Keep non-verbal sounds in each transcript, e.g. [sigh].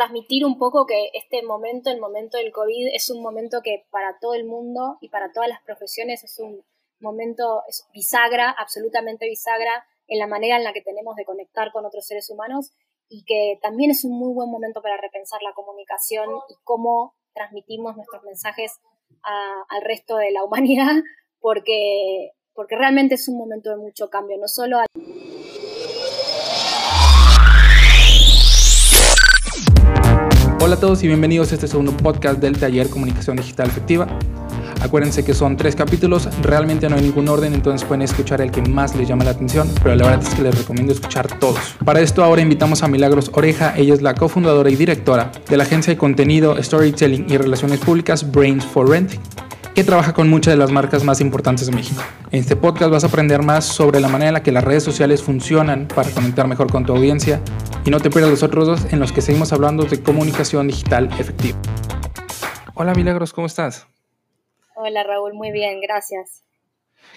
transmitir un poco que este momento, el momento del COVID, es un momento que para todo el mundo y para todas las profesiones es un momento bisagra, absolutamente bisagra, en la manera en la que tenemos de conectar con otros seres humanos y que también es un muy buen momento para repensar la comunicación y cómo transmitimos nuestros mensajes al resto de la [laughs] humanidad, porque, porque realmente es un momento de mucho cambio, no solo Hola a todos y bienvenidos a este segundo podcast del taller Comunicación Digital Efectiva. Acuérdense que son tres capítulos, realmente no hay ningún orden, entonces pueden escuchar el que más les llama la atención, pero la verdad es que les recomiendo escuchar todos. Para esto ahora invitamos a Milagros Oreja, ella es la cofundadora y directora de la agencia de contenido, storytelling y relaciones públicas Brains for Rent que trabaja con muchas de las marcas más importantes de México. En este podcast vas a aprender más sobre la manera en la que las redes sociales funcionan para conectar mejor con tu audiencia y no te pierdas los otros dos en los que seguimos hablando de comunicación digital efectiva. Hola Milagros, ¿cómo estás? Hola Raúl, muy bien, gracias.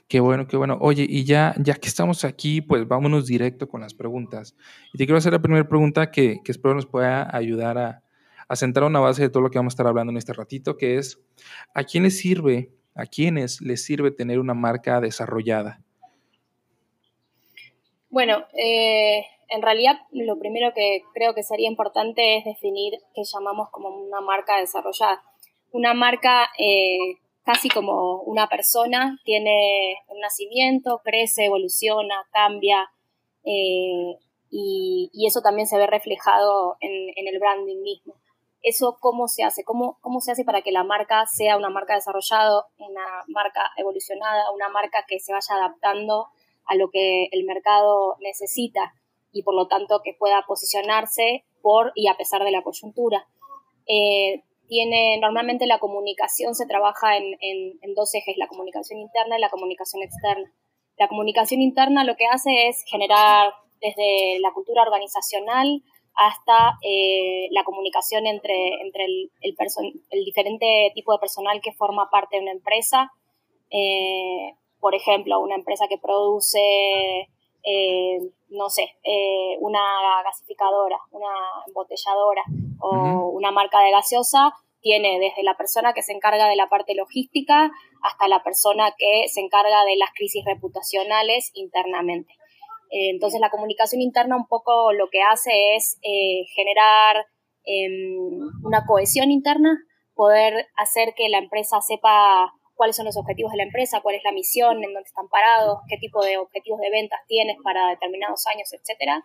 Qué bueno, qué bueno. Oye, y ya, ya que estamos aquí, pues vámonos directo con las preguntas. Y te quiero hacer la primera pregunta que, que espero nos pueda ayudar a, a sentar una base de todo lo que vamos a estar hablando en este ratito, que es a quién les sirve, a quiénes les sirve tener una marca desarrollada. Bueno, eh, en realidad lo primero que creo que sería importante es definir qué llamamos como una marca desarrollada. Una marca eh, casi como una persona, tiene un nacimiento, crece, evoluciona, cambia, eh, y, eso también se ve reflejado en, el branding mismo eso cómo se hace, cómo, cómo se hace para que la marca sea una marca desarrollada, una marca evolucionada, una marca que se vaya adaptando a lo que el mercado necesita y por lo tanto que pueda posicionarse por y a pesar de la coyuntura. Eh, tiene, normalmente la comunicación se trabaja en, en, dos ejes, la comunicación interna y la comunicación externa. La comunicación interna lo que hace es generar desde la cultura organizacional hasta eh, la comunicación entre, entre el, el, diferente tipo de personal que forma parte de una empresa. Eh, por ejemplo, una empresa que produce, eh, no sé, una gasificadora, una embotelladora o una marca de gaseosa, tiene desde la persona que se encarga de la parte logística hasta la persona que se encarga de las crisis reputacionales internamente. Eh, entonces la comunicación interna un poco lo que hace es eh, generar em, una cohesión interna, poder hacer que la empresa sepa cuáles son los objetivos de la empresa, cuál es la misión, en dónde están parados, qué tipo de objetivos de ventas tienes para determinados años, etcétera,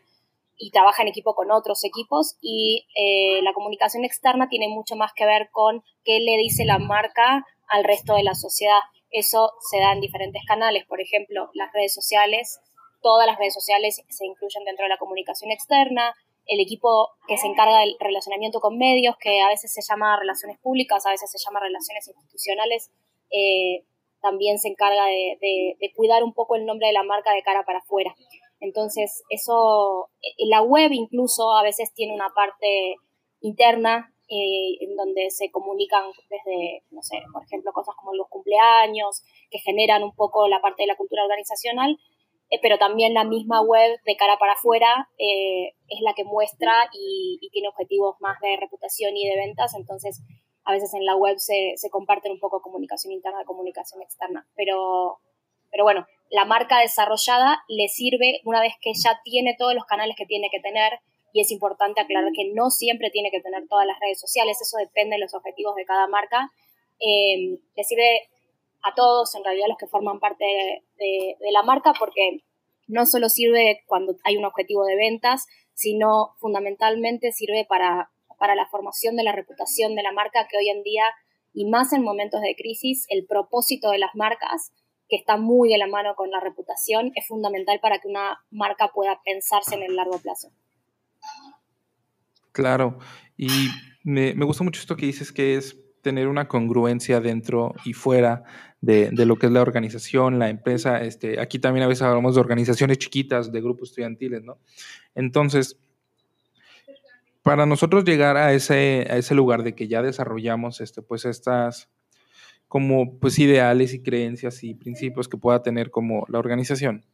y trabaja en equipo con otros equipos. Y eh, la comunicación externa tiene mucho más que ver con qué le dice la marca al resto de la sociedad. Eso se da en diferentes canales, por ejemplo, las redes sociales todas las redes sociales se incluyen dentro de la comunicación externa, el equipo que se encarga del relacionamiento con medios, que a veces se llama relaciones públicas, a veces se llama relaciones institucionales, eh, también se encarga de, cuidar un poco el nombre de la marca de cara para afuera. Entonces, eso, eh, la web incluso a veces tiene una parte interna eh, en donde se comunican desde, no sé, por ejemplo, cosas como los cumpleaños, que generan un poco la parte de la cultura organizacional, eh, pero también la misma web de cara para afuera eh, es la que muestra y, tiene objetivos más de reputación y de ventas, entonces a veces en la web se, comparten un poco comunicación interna comunicación externa, pero, pero bueno, la marca desarrollada le sirve una vez que ya tiene todos los canales que tiene que tener y es importante aclarar que no siempre tiene que tener todas las redes sociales, eso depende de los objetivos de cada marca. Eh, le sirve a todos, en realidad los que forman parte de, la marca, porque no solo sirve cuando hay un objetivo de ventas, sino fundamentalmente sirve para, para la formación de la reputación de la marca que hoy en día, y más en momentos de crisis, el propósito de las marcas, que está muy de la mano con la reputación, es fundamental para que una marca pueda pensarse en el largo plazo. Claro, y me, me gusta mucho esto que dices que es tener una congruencia dentro y fuera de, lo que es la organización, la empresa. Este, aquí también a veces hablamos de organizaciones chiquitas, de grupos estudiantiles, ¿no? Entonces, para nosotros llegar a ese, a ese lugar de que ya desarrollamos este, pues estas como pues ideales y creencias y principios que pueda tener como la organización,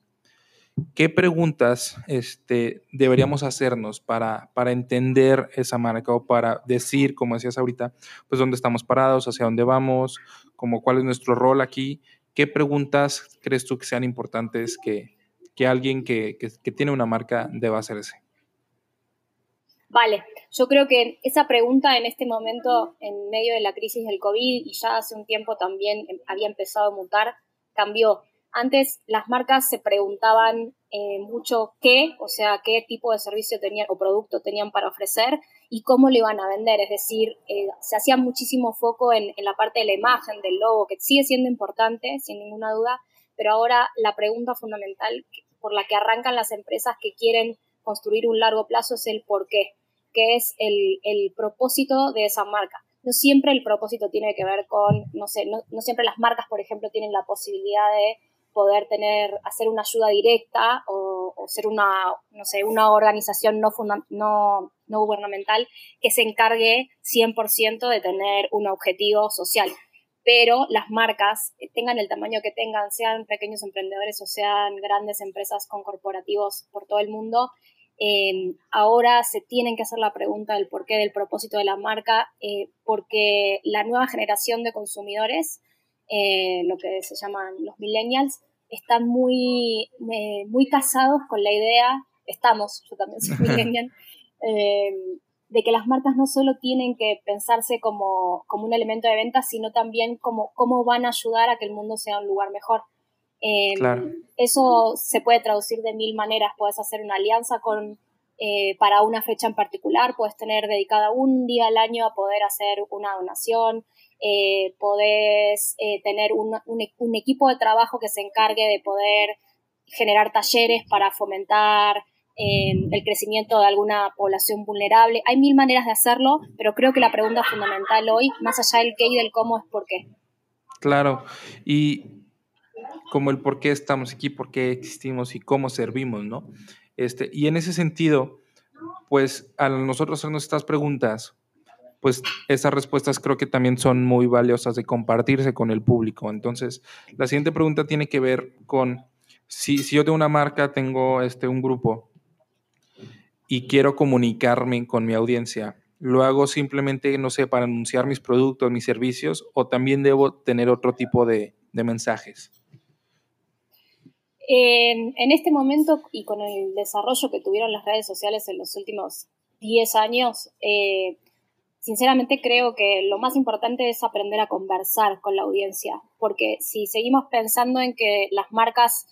¿qué preguntas este, deberíamos hacernos para, para entender esa marca o para decir, como decías ahorita, pues dónde estamos parados, hacia dónde vamos, como cuál es nuestro rol aquí? ¿Qué preguntas crees tú que sean importantes que, que alguien que, que, tiene una marca deba hacerse? Vale, yo creo que esa pregunta en este momento, en medio de la crisis del COVID y ya hace un tiempo también había empezado a mutar, cambió. Antes las marcas se preguntaban eh, mucho qué, o sea, qué tipo de servicio tenían o producto tenían para ofrecer y cómo lo iban a vender. Es decir, eh, se hacía muchísimo foco en, la parte de la imagen, del logo, que sigue siendo importante, sin ninguna duda, pero ahora la pregunta fundamental por la que arrancan las empresas que quieren construir un largo plazo es el por qué, que es el, el propósito de esa marca no siempre el propósito tiene que ver con, no sé, no, no, siempre las marcas, por ejemplo, tienen la posibilidad de poder tener, hacer una ayuda directa o, o ser una, no sé, una organización no, no, no gubernamental que se encargue 100% de tener un objetivo social. Pero las marcas, eh, tengan el tamaño que tengan, sean pequeños emprendedores o sean grandes empresas con corporativos por todo el mundo, eh, ahora se tienen que hacer la pregunta del porqué del propósito de la marca, eh, porque la nueva generación de consumidores eh, lo que se llaman los millennials, están muy, eh, muy casados con la idea, estamos, yo también soy [laughs] millennial, eh, de que las marcas no solo tienen que pensarse como, como, un elemento de venta, sino también como cómo van a ayudar a que el mundo sea un lugar mejor. Eh, claro. Eso se puede traducir de mil maneras. Puedes hacer una alianza con, eh, para una fecha en particular, puedes tener dedicada un día al año a poder hacer una donación, eh, podés eh, tener un, un, un, equipo de trabajo que se encargue de poder generar talleres para fomentar eh, el crecimiento de alguna población vulnerable. Hay mil maneras de hacerlo, pero creo que la pregunta fundamental hoy, más allá del qué y del cómo, es por qué. Claro, y como el por qué estamos aquí, por qué existimos y cómo servimos, ¿no? Este, y en ese sentido, pues al nosotros hacernos estas preguntas, pues esas respuestas creo que también son muy valiosas de compartirse con el público. Entonces, la siguiente pregunta tiene que ver con si, yo tengo una marca, tengo este, un grupo y quiero comunicarme con mi audiencia, ¿lo hago simplemente, no sé, para anunciar mis productos, mis servicios o también debo tener otro tipo de mensajes? En, en, este momento y con el desarrollo que tuvieron las redes sociales en los últimos 10 años, eh, sinceramente creo que lo más importante es aprender a conversar con la audiencia, porque si seguimos pensando en que las marcas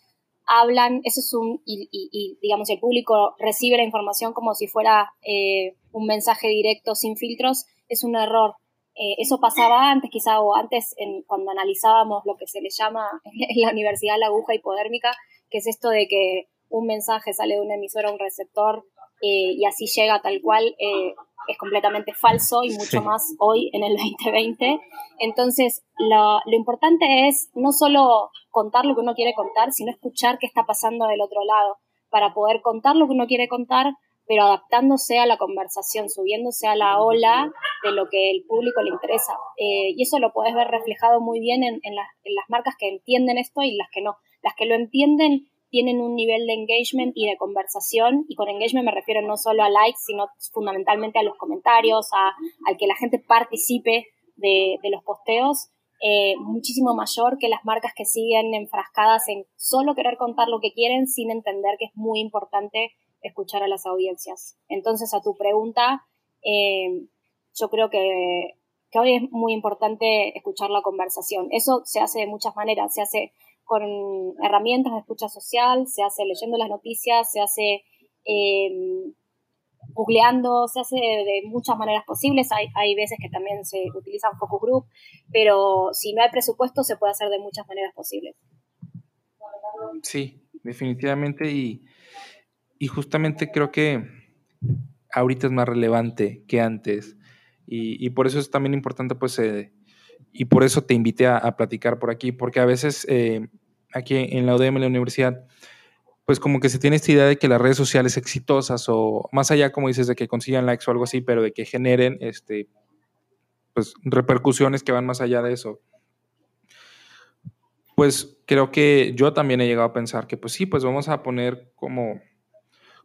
hablan, eso es un, y, y, y digamos, el público recibe la información como si fuera eh, un mensaje directo sin filtros, es un error. Eh, eso pasaba antes, quizá, o antes, en, cuando analizábamos lo que se le llama [laughs] en la universidad la aguja hipodérmica, que es esto de que un mensaje sale de un emisor a un receptor eh, y así llega tal cual. Eh, es completamente falso y mucho sí. más hoy en el [laughs] 2020. Entonces, lo, lo, importante es no solo contar lo que uno quiere contar, sino escuchar qué está pasando del otro lado, para poder contar lo que uno quiere contar, pero adaptándose a la conversación, subiéndose a la ola de lo que el público le interesa. Eh, y eso lo puedes ver reflejado muy bien en, en, las, en las marcas que entienden esto y las que no. Las que lo entienden tienen un nivel de engagement y de conversación, y con engagement me refiero no solo a likes, sino fundamentalmente a los comentarios, a, a que la gente participe de, de los posteos, eh, muchísimo mayor que las marcas que siguen enfrascadas en solo querer contar lo que quieren sin entender que es muy importante escuchar a las audiencias. Entonces, a tu pregunta, eh, yo creo que, que hoy es muy importante escuchar la conversación. Eso se hace de muchas maneras, se hace con herramientas de escucha social, se hace leyendo las noticias, se hace eh, googleando, se hace de, muchas maneras posibles. Hay, hay veces que también se utilizan focus group, pero si no hay presupuesto se puede hacer de muchas maneras posibles. Sí, definitivamente y, y justamente creo que ahorita es más relevante que antes y, por eso es también importante pues eh, y por eso te invité a, a, platicar por aquí, porque a veces eh, aquí en la UDM, en la universidad, pues como que se tiene esta idea de que las redes sociales exitosas o más allá, como dices, de que consigan likes o algo así, pero de que generen este, pues, repercusiones que van más allá de eso. pues creo que yo también he llegado a pensar que pues sí, pues vamos a poner como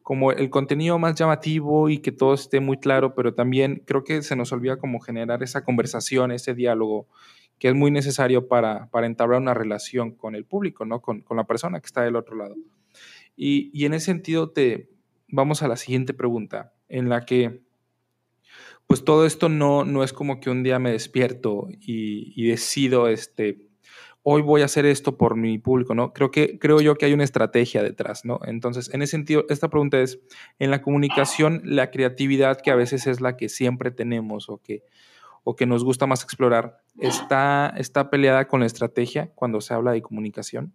como el contenido más llamativo y que todo esté muy claro, pero también creo que se nos olvida como generar esa conversación, ese diálogo que es muy necesario para, para entablar una relación con el público, ¿no? Con, con, la persona que está del otro lado. Y, y, en ese sentido te vamos a la siguiente pregunta, en la que pues todo esto no, no es como que un día me despierto y, y decido este, hoy voy a hacer esto por mi público, ¿no? Creo, que, creo yo que hay una estrategia detrás, ¿no? Entonces, en ese sentido, esta pregunta es, en la comunicación, la creatividad que a veces es la que siempre tenemos o que, o que nos gusta más explorar, ¿está, ¿está peleada con la estrategia cuando se habla de comunicación?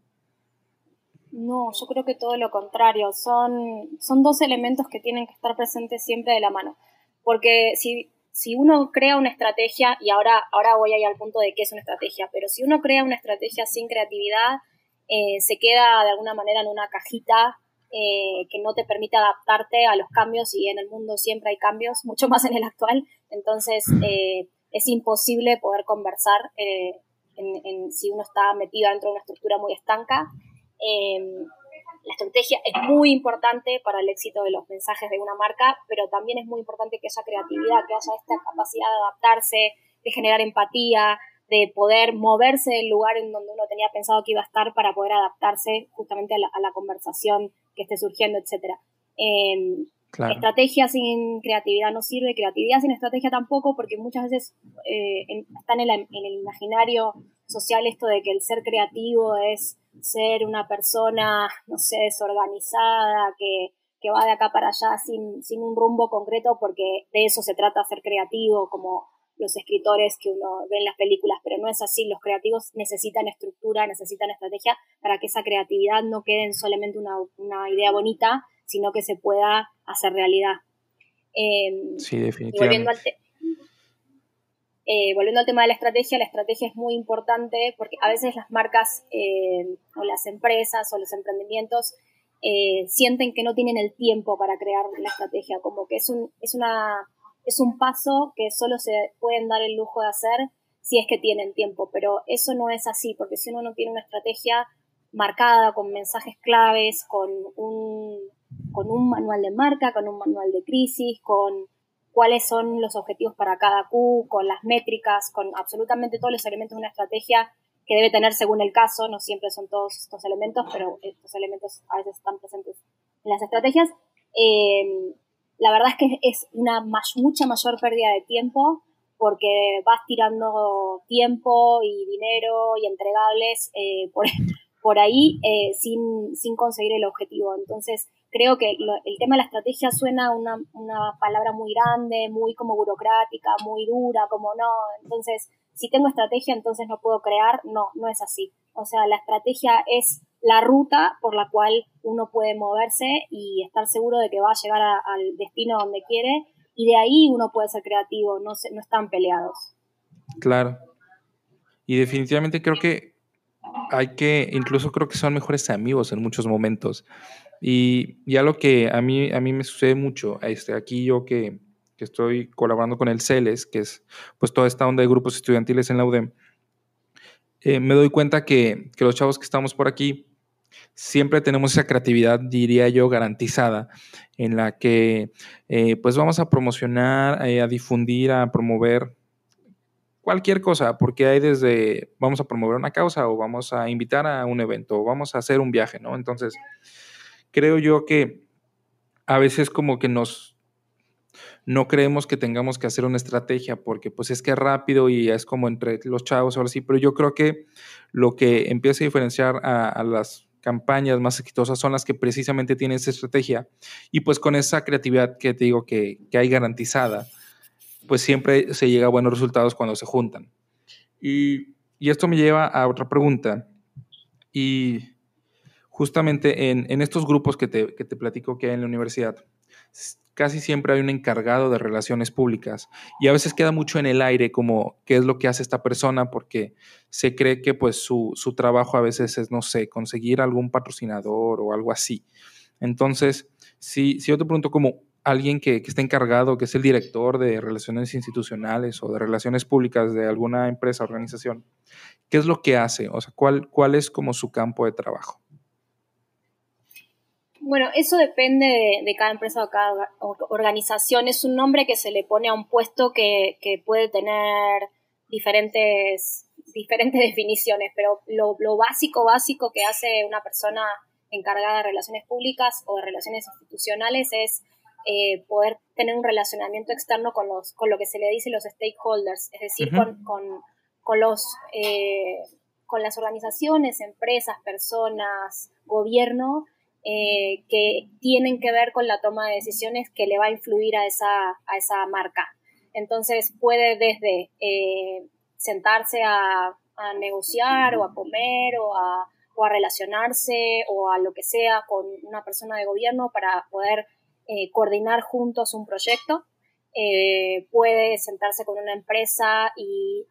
No, yo creo que todo lo contrario, son, son dos elementos que tienen que estar presentes siempre de la mano, porque si si uno crea una estrategia, y ahora, ahora voy ahí al punto de qué es una estrategia, pero si uno crea una estrategia sin creatividad, eh, se queda de alguna manera en una cajita eh, que no te permite adaptarte a los cambios y en el mundo siempre hay cambios, [laughs] mucho más en el actual, entonces eh, es imposible poder conversar en, si uno está metido dentro de una estructura muy estanca. La estrategia es muy importante para el éxito de los mensajes de una marca, pero también es muy importante que haya creatividad, que haya esta capacidad de adaptarse, de generar empatía, de poder moverse del lugar en donde uno tenía pensado que iba a estar para poder adaptarse justamente a la, conversación que esté surgiendo, etc. Em, estrategia sin creatividad no sirve, creatividad sin estrategia tampoco, porque muchas veces eh, está en el imaginario social esto de que el ser creativo es ser una persona, no sé, desorganizada, que, que va de acá para allá sin, sin un rumbo concreto, porque de eso se trata ser creativo, como los escritores que uno ve en las películas, pero no es así. Los creativos necesitan estructura, necesitan estrategia para que esa creatividad no quede en solamente una, una idea bonita, sino que se pueda hacer realidad. Em, sí, definitivamente. Eh, volviendo al tema de la estrategia, la estrategia es muy importante porque a veces las marcas eh, o las empresas o los emprendimientos eh, sienten que no tienen el tiempo para crear la estrategia, como que es un, es, una, es un paso que solo se pueden dar el lujo de hacer si es que tienen tiempo, pero eso no es así, porque si uno no tiene una estrategia marcada con mensajes claves, con un, con un manual de marca, con un manual de crisis, con cuáles son los objetivos para cada Q, con las métricas, con absolutamente todos los elementos de una estrategia que debe tener según el caso, no siempre son todos estos elementos, pero estos elementos a veces están presentes en las estrategias. Eh, la verdad es que es una mucha mayor pérdida de tiempo porque vas tirando tiempo y dinero y entregables eh, por, por ahí eh, sin, sin conseguir el objetivo. Entonces, creo que el tema de la estrategia suena una, una palabra muy grande, muy como burocrática, muy dura, como no. Entonces, si tengo estrategia, entonces no puedo crear. No, no es así. O sea, la estrategia es la ruta por la cual uno puede moverse y estar seguro de que va a llegar al destino donde quiere y de ahí uno puede ser creativo, no, no están peleados. Claro. Y definitivamente creo que hay que, incluso creo que son mejores amigos en muchos momentos. Y ya lo que a mí, a mí me sucede mucho, este, aquí yo que, que estoy colaborando con el CELES, que es pues toda esta onda de grupos estudiantiles en la UDEM, eh, me doy cuenta que, que, los chavos que estamos por aquí siempre tenemos esa creatividad, diría yo, garantizada, en la que eh, pues vamos a promocionar, eh, a difundir, a promover cualquier cosa, porque hay desde vamos a promover una causa o vamos a invitar a un evento o vamos a hacer un viaje, ¿no? Entonces, creo yo que a veces como que nos no creemos que tengamos que hacer una estrategia porque pues es que es rápido y es como entre los chavos ahora sí, pero yo creo que lo que empieza a diferenciar a, las campañas más exitosas son las que precisamente tienen esa estrategia y pues con esa creatividad que te digo que, que hay garantizada, pues siempre se llega a buenos resultados cuando se juntan. Y, esto me lleva a otra pregunta y justamente en, estos grupos que te, que te platico que hay en la universidad, casi siempre hay un encargado de relaciones públicas y a veces queda mucho en el aire como qué es lo que hace esta persona porque se cree que pues su, trabajo a veces es, no sé, conseguir algún patrocinador o algo así. Entonces, si, si yo te pregunto como, alguien que, que está encargado, que es el director de relaciones institucionales o de relaciones públicas de alguna empresa, organización, ¿qué es lo que hace? O sea, ¿cuál, es como su campo de trabajo? Bueno, eso depende de, cada empresa o cada organización. Es un nombre que se le pone a un puesto que, puede tener diferentes, diferentes [laughs] definiciones, pero lo, básico, básico que hace una persona encargada de relaciones públicas o de relaciones institucionales es eh, poder tener un relacionamiento externo con, los, con lo que se le dice los stakeholders, es decir, con, los, eh, con las organizaciones, empresas, personas, gobierno eh, que tienen que ver con la toma de decisiones que le va a influir a esa, a esa marca. Entonces puede desde sentarse a, negociar o a comer o a, o a, relacionarse o a lo que sea con una persona de gobierno para poder eh, coordinar juntos un proyecto. puede sentarse con una empresa y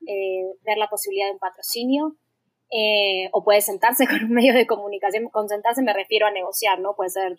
ver la posibilidad de un patrocinio eh, o puede sentarse [laughs] con un medio de comunicación. Con sentarse me refiero a negociar, ¿no? Puede ser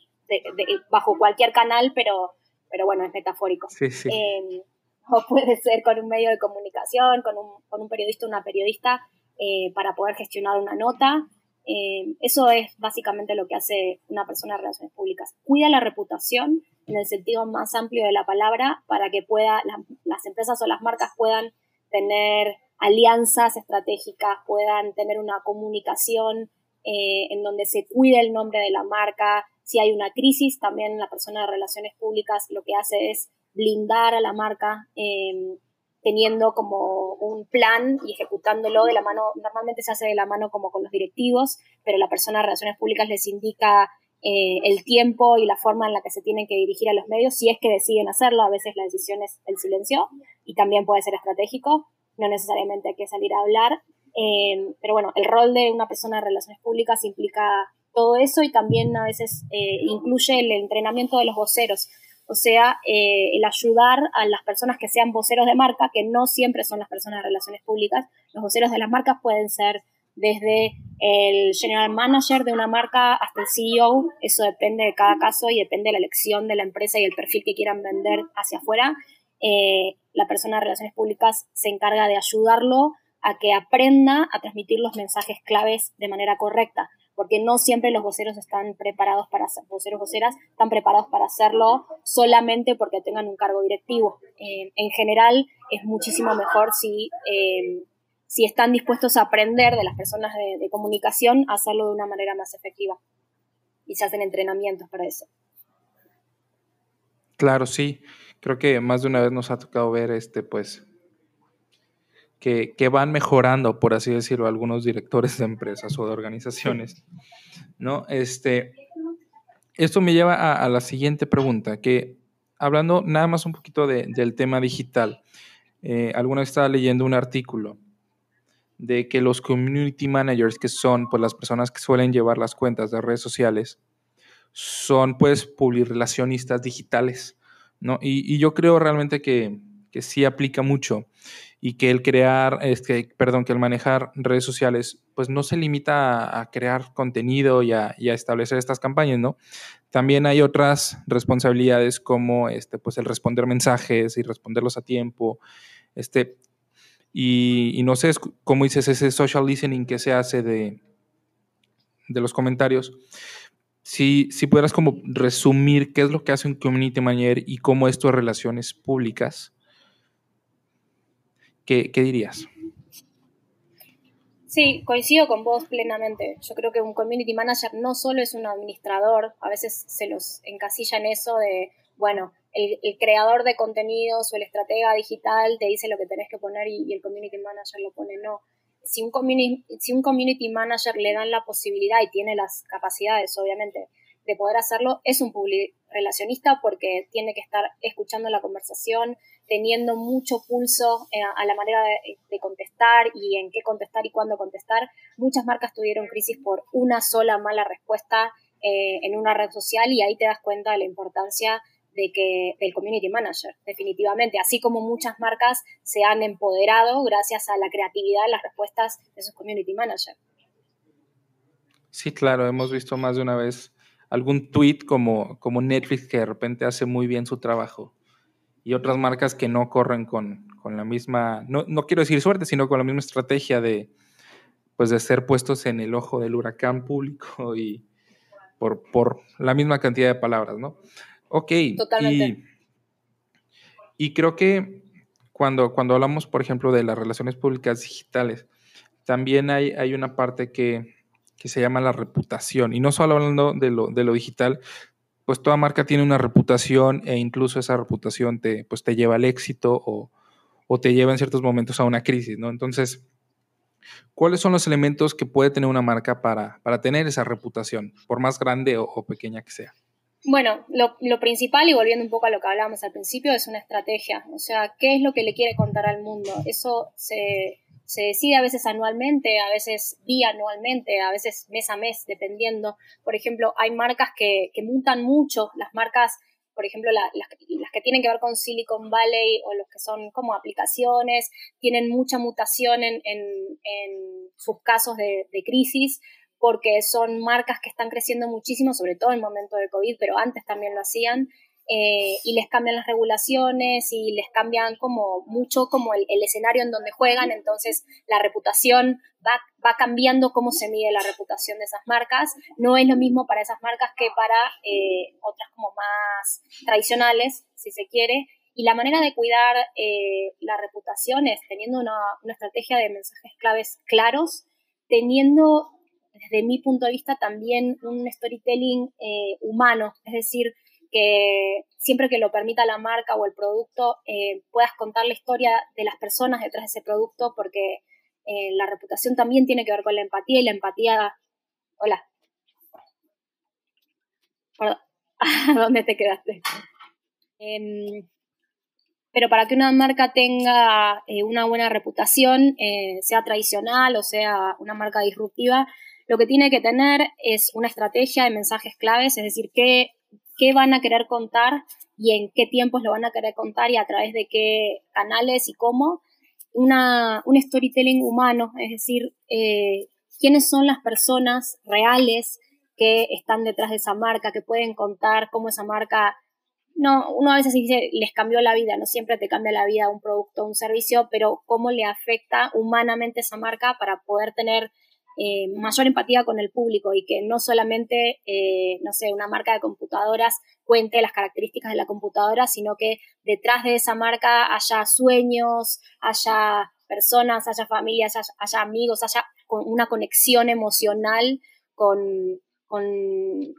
bajo cualquier canal, pero, pero bueno, es metafórico. Em, o puede ser con un medio de comunicación, con un, con un periodista una periodista, eh, para poder gestionar una nota. Em, eso es básicamente lo que hace una persona de relaciones públicas. Cuida la reputación en el sentido más amplio de la palabra para que pueda, las empresas o las marcas puedan tener alianzas estratégicas, puedan tener una comunicación eh, en donde se cuide el nombre de la marca. Si hay una crisis, también la persona de relaciones públicas lo que hace es blindar a la marca, em, teniendo como un plan y ejecutándolo de la mano, normalmente se hace de la mano como con los directivos, pero la persona de relaciones públicas les indica eh, el tiempo y la forma en la que se tienen que dirigir a los medios, si es que deciden hacerlo, a veces la decisión es el silencio y también puede ser estratégico, no necesariamente hay que salir a hablar, eh, pero bueno, el rol de una persona de relaciones públicas implica todo eso y también a veces eh, incluye el entrenamiento de los voceros, o sea, eh, el ayudar a las personas que sean voceros de marca, que no siempre son las personas de relaciones públicas, los voceros de las marcas pueden ser desde el general manager de una marca hasta el CEO, eso depende de cada caso y depende de la elección de la empresa y el perfil que quieran vender hacia afuera. Eh, la persona de relaciones públicas se encarga de ayudarlo a que aprenda a transmitir los mensajes claves de manera correcta, porque no siempre los voceros están preparados para ser, voceros voceras están preparados para hacerlo solamente porque tengan un cargo directivo. Eh, en general es muchísimo mejor si, eh, si están dispuestos a aprender de las personas de comunicación a hacerlo de una manera más efectiva y se hacen entrenamientos para eso. Claro, sí creo que más de una vez nos ha tocado ver este, pues, que, van mejorando, por así decirlo, algunos directores de empresas o de organizaciones, ¿no? Este, esto me lleva a, la siguiente pregunta, que hablando nada más un poquito del tema digital, eh, alguna estaba leyendo un artículo de que los community managers, que son pues las personas que suelen llevar las cuentas de redes sociales, son pues relacionistas digitales. ¿no? Y, yo creo realmente que, sí aplica mucho y que el crear, este, perdón, que el manejar redes sociales, pues no se limita a, crear contenido y a, establecer estas campañas, ¿no? También hay otras responsabilidades como, este, pues el responder mensajes y responderlos a tiempo, este, y, y no sé, cómo dices, ese social listening que se hace de, de los comentarios, si, si pudieras como resumir qué es lo que hace un community manager y cómo es tus relaciones públicas, ¿qué, dirías? Sí, coincido con vos plenamente. Yo creo que un community manager no solo es un administrador, a veces se los encasilla en eso de, bueno, el, creador de contenidos o el estratega digital te dice lo que tenés que poner y, y el community manager lo pone, no si un, community, si un community manager le dan la posibilidad y tiene las capacidades, obviamente, de poder hacerlo, es un public relacionista porque tiene que estar escuchando la conversación, teniendo mucho pulso eh, a la manera de, contestar y en qué contestar y cuándo contestar. Muchas marcas tuvieron crisis por una sola mala respuesta eh, en una red social y ahí te das cuenta de la importancia de que del community manager, definitivamente, así como muchas marcas se han empoderado gracias a la creatividad de las respuestas de sus community managers. Sí, claro, hemos visto más de una vez algún tweet como, como Netflix que de repente hace muy bien su trabajo y otras marcas que no corren con, con la misma, no, no, quiero decir suerte, sino con la misma estrategia de, pues de ser puestos en el ojo del huracán público [laughs] y por, por la misma cantidad de palabras, ¿no? Ok. Totalmente. Y, y creo que cuando, cuando hablamos, por ejemplo, de las relaciones públicas digitales, también hay, hay una parte que, que se llama la reputación. Y no solo hablando de lo, de lo digital, pues toda marca tiene una reputación e incluso esa reputación te, pues te lleva al éxito o, o te lleva en ciertos momentos a una crisis, ¿no? Entonces, ¿cuáles son los elementos que puede tener una marca para, para tener esa reputación, por más grande o, pequeña que sea? Bueno, lo, lo, principal, y volviendo un poco a lo que hablábamos al principio, es una estrategia. O sea, ¿qué es lo que le quiere contar al mundo? Eso se, se decide a veces anualmente, a veces bianualmente, a veces mes a mes, dependiendo. Por ejemplo, hay marcas que, que mutan mucho, las marcas, por ejemplo, la, las, las, que tienen que ver con Silicon Valley o los que son como aplicaciones, tienen mucha mutación en, en, en sus casos de crisis porque son marcas que están creciendo muchísimo, sobre todo en el momento de COVID, pero antes también lo hacían, eh, y les cambian las regulaciones y les cambian como mucho como el, el, escenario en donde juegan, entonces la reputación va, va cambiando cómo se mide la reputación de esas marcas. No es lo mismo para esas marcas que para eh, otras como más tradicionales, si se quiere. Y la manera de cuidar eh, la reputación es teniendo una, una estrategia de mensajes claves claros, teniendo desde mi punto de vista también un storytelling eh, humano, es decir, que siempre que lo permita la marca o el producto eh, puedas contar la historia de las personas detrás de ese producto porque eh, la reputación también tiene que ver con la empatía y la empatía... Hola. ¿A [laughs] dónde te quedaste? Eh, pero para que una marca tenga eh, una buena reputación, sea tradicional o sea una marca disruptiva, lo que tiene que tener es una estrategia de mensajes claves, es decir, qué qué van a querer contar y en qué tiempos lo van a querer contar y a través de qué canales y cómo. Una, un storytelling humano, es decir, eh, quiénes son las personas reales que están detrás de esa marca, que pueden contar cómo esa marca, no, uno a veces dice, les cambió la vida, no siempre te cambia la vida un producto o un servicio, pero cómo le afecta humanamente esa marca para poder tener eh, mayor empatía con el público y que no solamente, eh, no sé, una marca de computadoras cuente las características de la computadora, sino que detrás de esa marca haya sueños, haya personas, haya familias, haya, amigos, haya una conexión emocional con, con,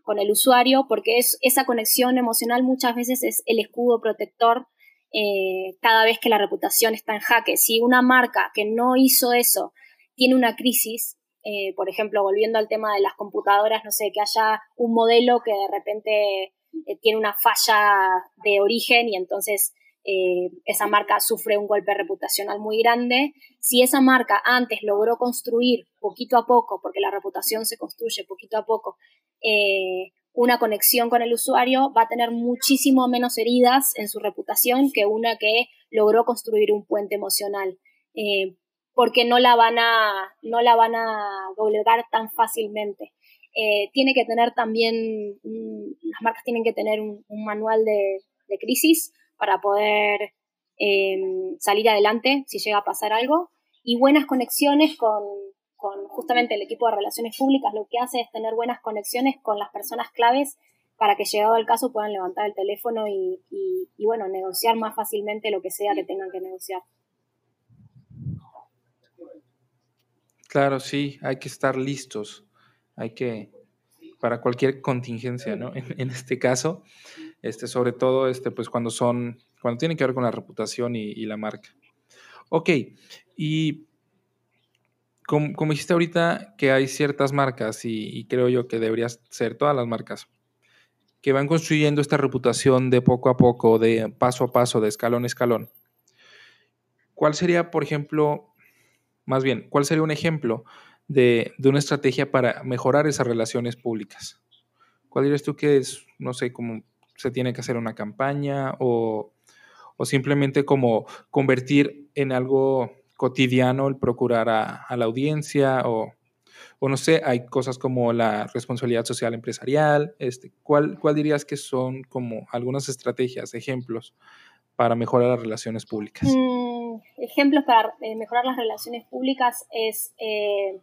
con, el usuario, porque es, esa conexión emocional muchas veces es el escudo protector eh, cada vez que la reputación está en jaque. Si una marca que no hizo eso tiene una crisis, eh, por ejemplo, volviendo al tema de las computadoras, no sé, que haya un modelo que de repente eh, tiene una falla de origen y entonces eh, esa marca sufre un golpe reputacional muy grande. Si esa marca antes logró construir poquito a poco, porque la reputación se construye poquito a poco, una conexión con el usuario, va a tener muchísimo menos heridas en su reputación que una que logró construir un puente emocional. Porque no la van a, no la van a doblegar tan fácilmente. Eh, tiene que tener también, un, las marcas tienen que tener un, un manual de, de, crisis para poder eh, salir adelante si llega a pasar algo y buenas conexiones con, con justamente el equipo de relaciones públicas. Lo que hace es tener buenas conexiones con las personas claves para que llegado el caso puedan levantar el teléfono y, y, y bueno, negociar más fácilmente lo que sea que tengan que negociar. Claro, sí, hay que estar listos, hay que, para cualquier contingencia, ¿no? [laughs] En, este caso, este, sobre todo, este, pues cuando son, cuando tienen que ver con la reputación y, y la marca. Ok, y como, como, dijiste ahorita que hay ciertas marcas, y, y creo yo que deberías ser todas las marcas, que van construyendo esta reputación de poco a poco, de paso a paso, de escalón a escalón. ¿Cuál sería, por ejemplo, más bien, ¿cuál sería un ejemplo de, de, una estrategia para mejorar esas relaciones públicas? ¿Cuál dirías tú que es, no sé, cómo se tiene que hacer una campaña o, o simplemente como convertir en algo cotidiano el procurar a, a la audiencia o, O no sé, hay cosas como la responsabilidad social empresarial. Este, ¿cuál, ¿Cuál dirías que son como algunas estrategias, ejemplos para mejorar las relaciones públicas? Mm, ejemplos para eh, mejorar las relaciones públicas es eh,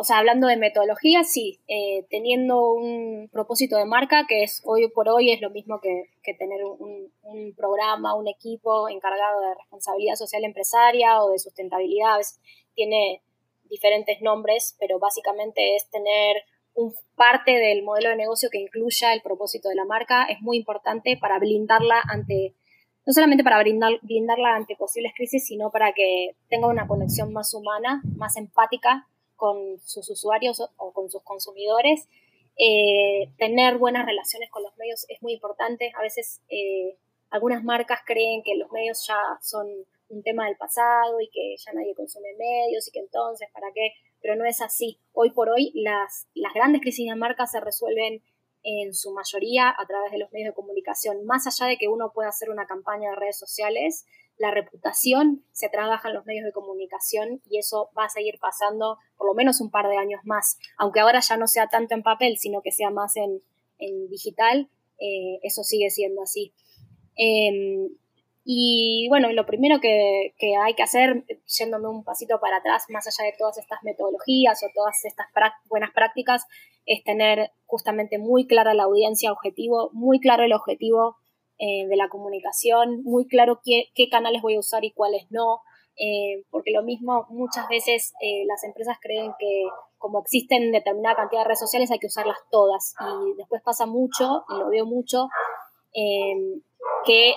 o sea, hablando de metodología, sí, eh, teniendo un propósito de marca que es hoy por hoy es lo mismo que, tener un, programa, un equipo encargado de responsabilidad social empresaria o de sustentabilidad. Tiene diferentes nombres, pero básicamente es tener un, parte del modelo de negocio que incluya el propósito de la marca. Es muy importante para blindarla ante, no solamente para brindar, blindarla ante posibles crisis, sino para que tenga una conexión más humana, más empática con sus usuarios o con sus consumidores. Eh, tener buenas relaciones con los medios es muy importante. A veces eh, algunas marcas creen que los medios ya son un tema del pasado y que ya nadie consume medios y que entonces, ¿para qué? Pero no es así. Hoy por hoy las, las grandes crisis de marcas se resuelven en su mayoría a través de los medios de comunicación. Más allá de que uno pueda hacer una campaña de redes sociales, la reputación se trabaja en los medios de comunicación y eso va a seguir pasando por lo menos un par de años más. Aunque ahora ya no sea tanto en papel, sino que sea más en, digital, eh, eso sigue siendo así. Em, y bueno, lo primero que, hay que hacer, yéndome un pasito para atrás, más allá de todas estas metodologías o todas estas buenas prácticas, es tener justamente muy clara la audiencia objetivo, muy claro el objetivo eh, de la comunicación, muy claro qué, canales voy a usar y cuáles no, eh, porque lo mismo muchas veces eh, las empresas creen que como existen determinada cantidad de redes sociales hay que usarlas todas. Y después pasa mucho, y lo veo mucho, que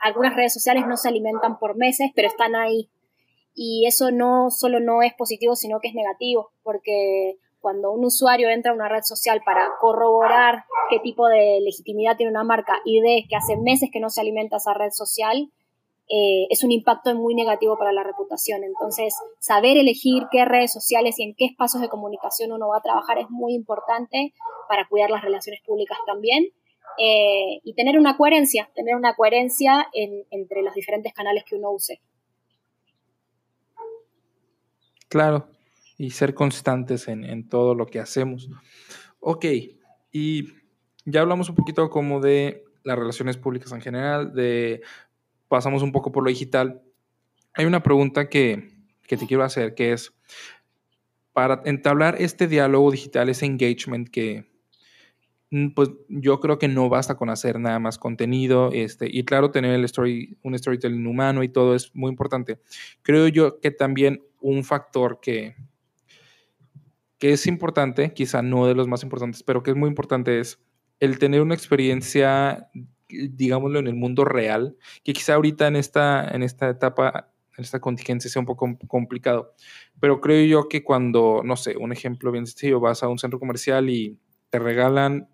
algunas redes sociales no se alimentan por meses, pero están ahí. Y eso no solo no es positivo, sino que es negativo, porque cuando un usuario entra a una red social para corroborar qué tipo de legitimidad tiene una marca y ve que hace meses que no se alimenta esa red social, eh, es un impacto muy negativo para la reputación. Entonces, saber elegir qué redes sociales y en qué espacios de comunicación uno va a trabajar es muy importante para cuidar las relaciones públicas también. Eh, y tener una coherencia, tener una coherencia entre los diferentes canales que uno use. Claro, y ser constantes en, todo lo que hacemos. Ok, y ya hablamos un poquito como de las relaciones públicas en general, de pasamos un poco por lo digital. Hay una pregunta que, que te quiero hacer, que es, para entablar este diálogo digital, ese engagement que, pues yo creo que no basta con hacer nada más contenido, este, y claro, tener el story, un storytelling humano y todo es muy importante. Creo yo que también un factor que, que es importante, quizá no de los más importantes, pero que es muy importante es el tener una experiencia, digámoslo, en el mundo real, que quizá ahorita en esta, en esta etapa, en esta contingencia sea un poco complicado. Pero creo yo que cuando, no sé, un ejemplo bien sencillo, vas a un centro comercial y te regalan,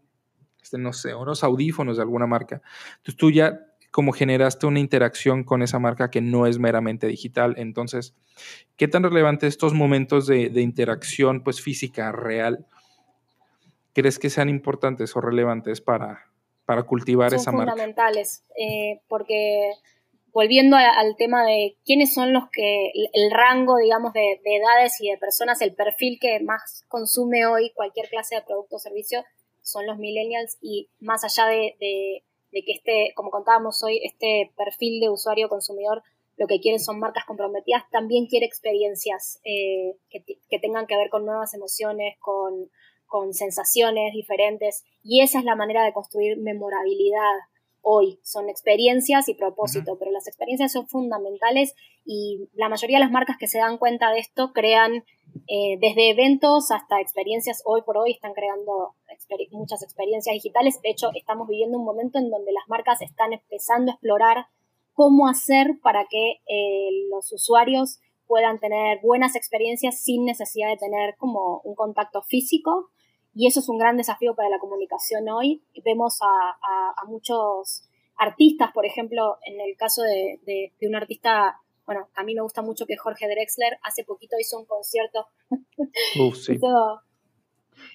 este, no sé, unos audífonos de alguna marca. Entonces tú ya como generaste una interacción con esa marca que no es meramente digital. Entonces, ¿qué tan relevante estos momentos de, interacción pues física real crees que sean importantes o relevantes para, para cultivar esa marca? Son fundamentales, eh, porque volviendo al tema de quiénes son los que, el, rango, digamos, de, edades y de personas, el perfil que más consume hoy cualquier clase de producto o servicio son los millennials y más allá de de que este, como contábamos hoy, este perfil de usuario consumidor lo que quiere son marcas comprometidas, también quiere experiencias eh, que, tengan que ver con nuevas emociones, con, sensaciones diferentes. Y esa es la manera de construir memorabilidad hoy. Son experiencias y propósito, pero las experiencias son fundamentales y la mayoría de las marcas que se dan cuenta de esto crean eh, desde eventos hasta experiencias. Hoy por hoy están creando muchas experiencias digitales. De hecho, estamos viviendo un momento en donde las marcas están empezando a explorar cómo hacer para que eh, los usuarios puedan tener buenas experiencias sin necesidad de tener como un contacto físico. Y eso es un gran desafío para la comunicación hoy. Vemos a, muchos artistas, por ejemplo, en el caso de, un artista, bueno, a mí me gusta mucho que Jorge Drexler hace poquito hizo un concierto. [laughs] Uf, sí.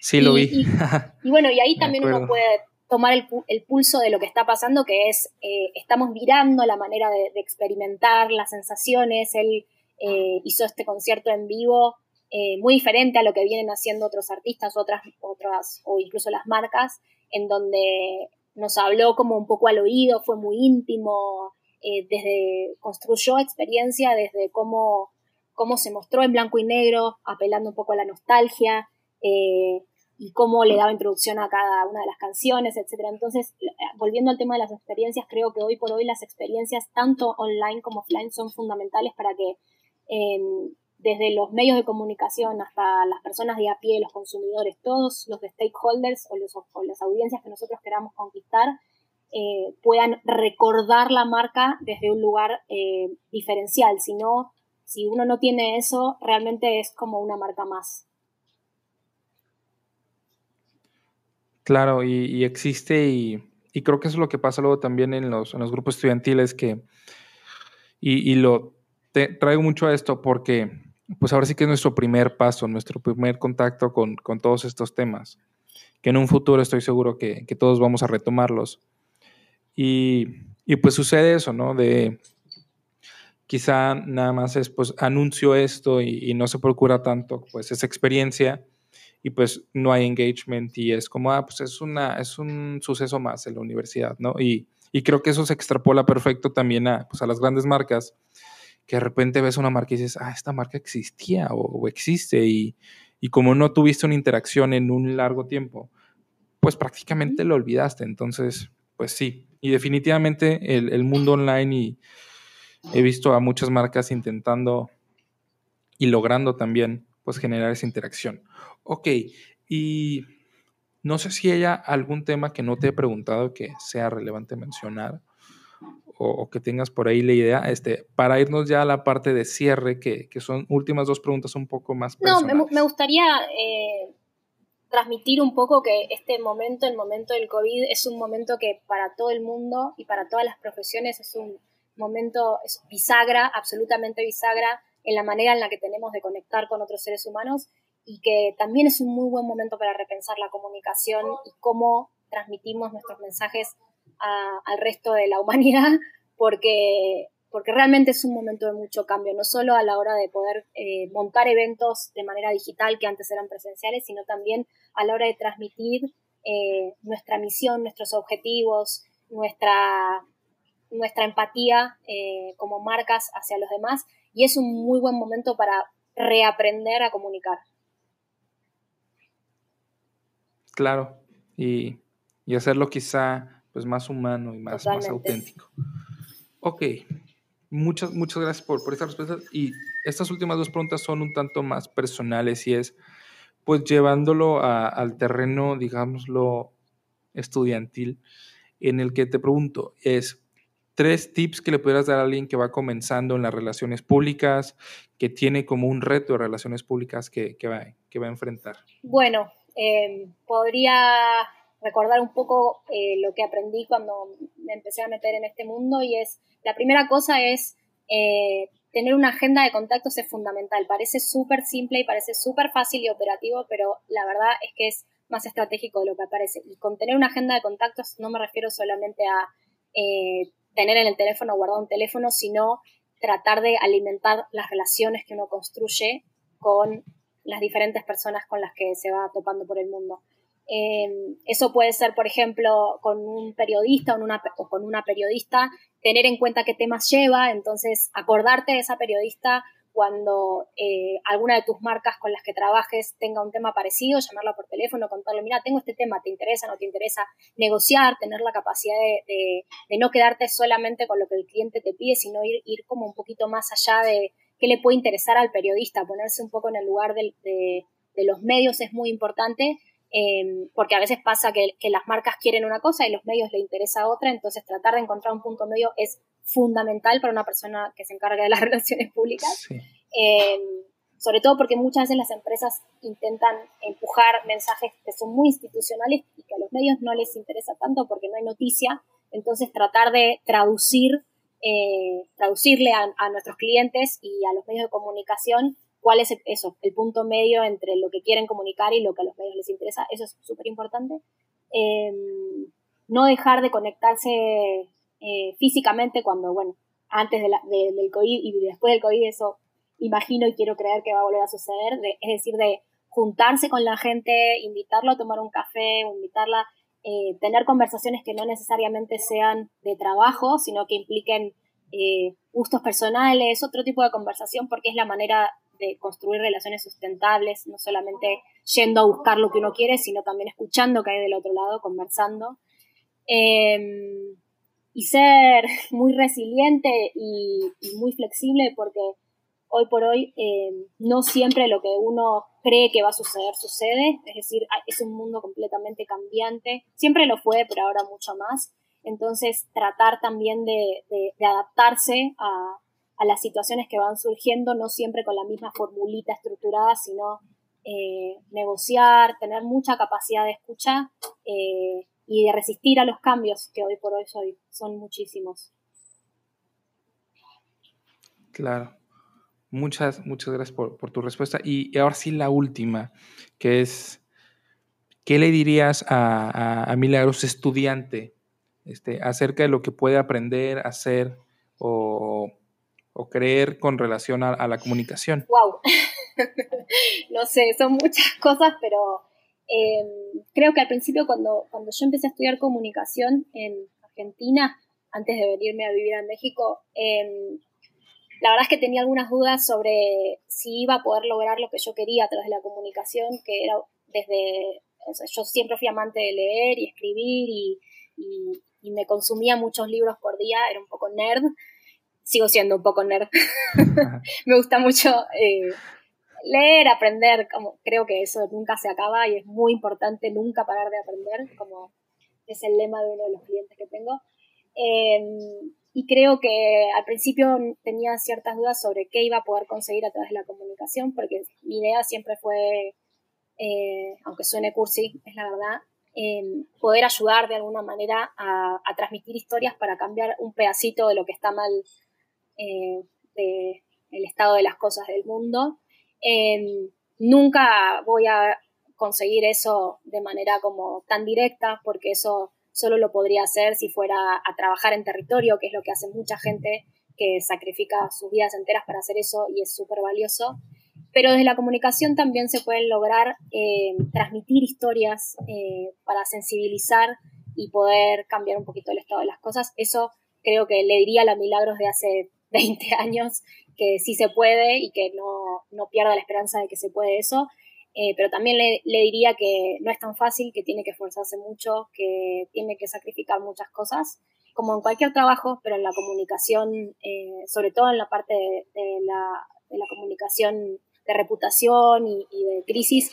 Sí, lo vi. [laughs] Y, bueno, y ahí también uno puede tomar el, pulso de lo que está pasando, que es, eh, estamos mirando la manera de, experimentar las sensaciones. Él eh, hizo este concierto en vivo eh, muy diferente a lo que vienen haciendo otros artistas, otras, otras, o incluso las marcas, en donde nos habló como un poco al oído, fue muy íntimo, eh, desde construyó experiencia desde cómo, cómo se mostró en blanco y negro, apelando un poco a la nostalgia, eh, y cómo le daba introducción a cada una de las canciones, etcétera. Entonces, volviendo al tema de las experiencias, creo que hoy por hoy las experiencias, tanto online como offline, son fundamentales para que em, desde los medios de comunicación hasta las personas de a pie, los consumidores, todos los stakeholders o las audiencias que nosotros queramos conquistar, eh, puedan recordar la marca desde un lugar eh, diferencial. Si si uno no tiene eso, realmente es como una marca más. Claro, y, existe y, creo que eso es lo que pasa luego también en los, grupos estudiantiles que, y, lo traigo mucho a esto porque pues ahora sí que es nuestro primer paso, nuestro primer contacto con, todos estos temas, que en un futuro estoy seguro que, todos vamos a retomarlos. Y, pues sucede eso, ¿no? De quizá nada más es pues anuncio esto y, y no se procura tanto pues esa experiencia y pues no hay engagement y es como, ah, pues es, una, es un suceso más en la universidad, ¿no? Y, creo que eso se extrapola perfecto también a, pues a las grandes marcas, que de repente ves una marca y dices, ah, esta marca existía o, existe y, como no tuviste una interacción en un largo tiempo, pues prácticamente lo olvidaste. Entonces, pues sí, y definitivamente el, el mundo online y he visto a muchas marcas intentando y logrando también pues generar esa interacción. Ok, y no sé si haya algún tema que no te he preguntado que sea relevante mencionar o, que tengas por ahí la idea, este, para irnos ya a la parte de cierre, que, son últimas dos preguntas un poco más personales. No, me, gustaría eh, transmitir un poco que este momento, el momento del COVID, es un momento que para todo el mundo y para todas las profesiones es un momento bisagra, absolutamente bisagra, en la manera en la que tenemos de conectar con otros seres humanos y que también es un muy buen momento para repensar la comunicación y cómo transmitimos nuestros mensajes al resto de la humanidad, porque, porque realmente es un momento de mucho cambio, no solo a la hora de poder eh, montar eventos de manera digital que antes eran presenciales, sino también a la hora de transmitir eh, nuestra misión, nuestros objetivos, nuestra, nuestra empatía eh, como marcas hacia los demás y es un muy buen momento para reaprender a comunicar. Claro, y, hacerlo quizá pues más humano y más, más auténtico. Ok, muchas, muchas gracias por, por esta respuesta. Y estas últimas dos preguntas son un tanto más personales y es pues llevándolo al terreno, digámoslo, estudiantil, en el que te pregunto, es, tres tips que le pudieras dar a alguien que va comenzando en las relaciones públicas, que tiene como un reto de relaciones públicas que, va, que va a enfrentar? Bueno, em, podría recordar un poco eh, lo que aprendí cuando me empecé a meter en este mundo y es, la primera cosa es eh, tener una agenda de contactos es fundamental. Parece súper simple y parece súper fácil y operativo, pero la verdad es que es más estratégico de lo que parece. Y con tener una agenda de contactos no me refiero solamente a eh, tener en el teléfono, guardado un teléfono, sino tratar de alimentar las relaciones que uno construye con las diferentes personas con las que se va topando por el mundo. Em, eso puede ser, por ejemplo, con un periodista o, una, o con una periodista, tener en cuenta qué temas lleva, entonces acordarte de esa periodista cuando eh, alguna de tus marcas con las que trabajes tenga un tema parecido, llamarla por teléfono, contarle, mira, tengo este tema, ¿te interesa, no te interesa? Negociar, tener la capacidad de, no quedarte solamente con lo que el cliente te pide, sino ir, ir como un poquito más allá de qué le puede interesar al periodista, ponerse un poco en el lugar de los medios es muy importante. Em, porque a veces pasa que, que las marcas quieren una cosa y los medios le interesa otra, entonces tratar de encontrar un punto medio es fundamental para una persona que se encarga de las [laughs] relaciones públicas. Eh, sobre todo porque muchas veces las empresas intentan empujar mensajes que son muy institucionales y que a los medios no les interesa tanto porque no hay noticia. Entonces tratar de traducir, eh, traducirle a, nuestros clientes y a los medios de comunicación cuál es eso, el punto medio entre lo que quieren comunicar y lo que a los medios les interesa. Eso es súper importante. Eh, no dejar de conectarse eh, físicamente cuando, bueno, antes del COVID y después del COVID eso imagino y quiero creer que va a volver a suceder, es decir, de juntarse con la gente, invitarlo a tomar un café invitarla, eh, tener conversaciones que no necesariamente sean de trabajo, sino que impliquen eh, gustos personales, otro tipo de conversación, porque es la manera de construir relaciones sustentables, no solamente yendo a buscar lo que uno quiere, sino también escuchando que hay del otro lado, conversando. Em, y ser [laughs] muy resiliente y, muy flexible porque hoy por hoy em, no siempre lo que uno cree que va a suceder sucede, es decir, es un mundo completamente cambiante, siempre lo fue, pero ahora mucho más. Entonces, tratar también de, adaptarse a, las situaciones que van surgiendo, no siempre con la misma formulita estructurada, sino eh, negociar, tener mucha capacidad de escucha eh, y de resistir a los cambios que hoy por hoy son muchísimos. Claro. Muchas, muchas gracias por, tu respuesta. Y, ahora sí la última, que es, ¿qué le dirías a, a, Milagros estudiante este, acerca de lo que puede aprender, hacer o, creer con relación a, la comunicación? ¡Wow! [laughs] no sé, son muchas [laughs] cosas, pero em, creo que al principio cuando, cuando yo empecé a estudiar comunicación en Argentina, antes de venirme a vivir a México, em, la verdad es que tenía algunas dudas sobre si iba a poder lograr lo que yo quería a través de la comunicación, que era desde, o sea, yo siempre fui amante de leer y escribir y, y me consumía muchos libros por día, era un poco nerd, sigo siendo un poco nerd, [laughs] [laughs] me gusta mucho eh, leer, aprender, como creo que eso nunca se acaba y es muy importante nunca parar de aprender, como es el lema de uno de los clientes que tengo. Em, y creo que al principio tenía ciertas dudas sobre qué iba a poder conseguir a través de la comunicación, porque mi idea siempre fue, eh, aunque suene cursi, es la verdad, poder ayudar de alguna manera a, transmitir historias para cambiar un pedacito de lo que está mal eh, del estado de las cosas del mundo. Em, nunca voy a conseguir eso de manera como tan directa, porque eso solo lo podría hacer si fuera a trabajar en territorio, que es lo que hace mucha gente que sacrifica sus vidas enteras para hacer eso y es súper valioso pero desde la comunicación también se pueden lograr eh, transmitir historias eh, para sensibilizar y poder cambiar un poquito el estado de las cosas. Eso creo que le diría a la Milagros de hace 20 [laughs] años que sí se puede y que no, no pierda la esperanza de que se puede eso. Eh, pero también le, le, diría que no es tan fácil, que tiene que esforzarse mucho, que tiene que sacrificar muchas cosas, como en cualquier trabajo, pero en la comunicación, sobre todo en la parte de, la, de la comunicación de reputación y, de crisis,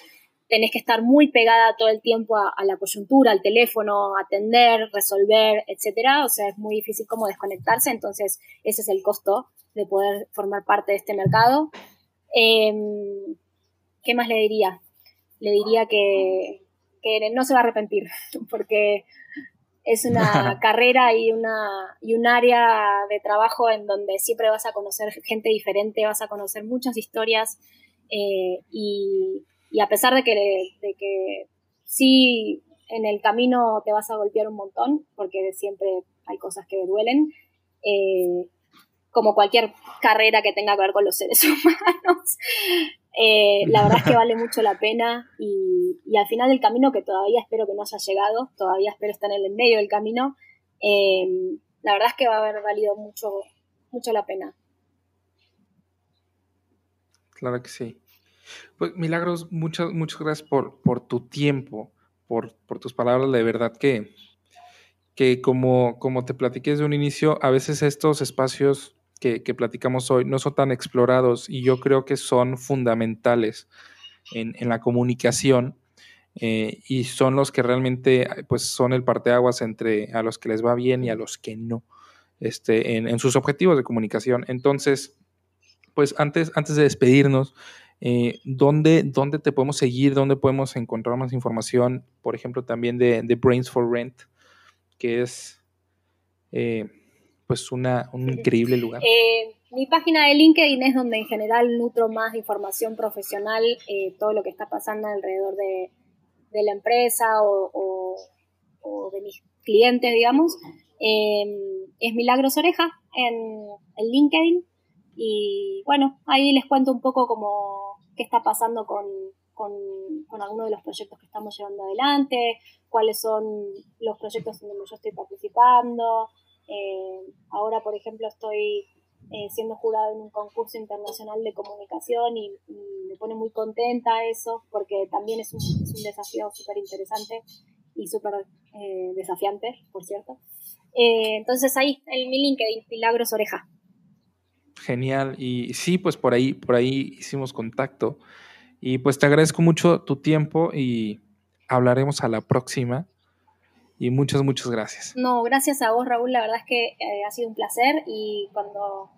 tenés que estar muy pegada todo el tiempo a, la coyuntura, al teléfono, atender, resolver, etcétera. O sea, es muy difícil como desconectarse, entonces ese es el costo de poder formar parte de este mercado. Em, ¿Qué más le diría? Le diría que, que no se va a arrepentir, [laughs] porque es una [laughs] carrera y, una, y un área de trabajo en donde siempre vas a conocer gente diferente, vas a conocer muchas historias eh, y, a pesar de que, de que sí en el camino te vas a golpear un montón, porque siempre hay cosas que duelen, eh, como cualquier carrera que tenga que ver con los seres [laughs] humanos, eh, la verdad es que vale mucho la pena y, al final del camino, que todavía espero que no haya llegado, todavía espero estar en el medio del camino, eh, la verdad es que va a haber valido mucho, mucho la pena. Claro que sí. Pues Milagros, muchas, muchas gracias por, por tu tiempo, por, por tus palabras, de verdad que, que como, como te platiqué desde un inicio, a veces estos espacios que, platicamos hoy no son tan explorados y yo creo que son fundamentales en, la comunicación eh, y son los que realmente pues son el parteaguas entre a los que les va bien y a los que no este, en, sus objetivos de comunicación. Entonces, pues antes, antes de despedirnos, eh, ¿dónde, ¿dónde, te podemos seguir? ¿Dónde podemos encontrar más información? Por ejemplo, también de, de Brains for Rent, que es... Eh, pues una, un increíble lugar. Eh, mi página de LinkedIn es donde en general nutro más información profesional, eh, todo lo que está pasando alrededor de, la empresa o, de mis clientes, digamos. Em, es Milagros Oreja en, LinkedIn. Y bueno, ahí les cuento un poco como qué está pasando con, con, con algunos de los proyectos que estamos llevando adelante, cuáles son los proyectos en donde yo estoy participando. Eh, ahora, por ejemplo, estoy eh, siendo jurado en un concurso internacional de comunicación y, me pone muy contenta eso, porque también es un, es un desafío súper interesante y súper eh, desafiante, por cierto. Eh, entonces ahí, el, mi LinkedIn, Milagros Oreja. Genial. Y sí, pues por ahí, por ahí hicimos contacto. Y pues te agradezco mucho tu tiempo y hablaremos a la próxima. Y muchas, muchas gracias. No, gracias a vos, Raúl. La verdad es que eh, ha sido un placer y cuando,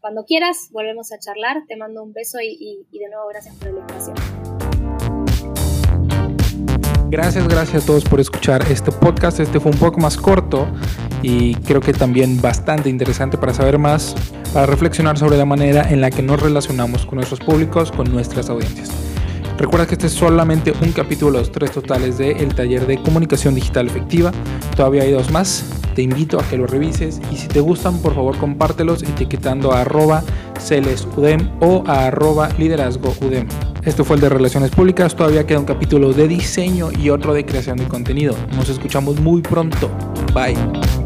cuando quieras volvemos a charlar. Te mando un beso y, y de nuevo gracias por la invitación. Gracias, gracias a todos por escuchar este podcast. Este fue un poco más corto y creo que también bastante interesante para saber más, para reflexionar sobre la manera en la que nos relacionamos con nuestros públicos, con nuestras audiencias. Recuerda que este es solamente un capítulo de los tres totales del taller de comunicación digital efectiva. Todavía hay dos más. Te invito a que lo revises y si te gustan, por favor compártelos etiquetando a arroba celesudem o a arroba liderazgoudem. Esto fue el de Relaciones Públicas. Todavía queda un capítulo de diseño y otro de creación de contenido. Nos escuchamos muy pronto. Bye.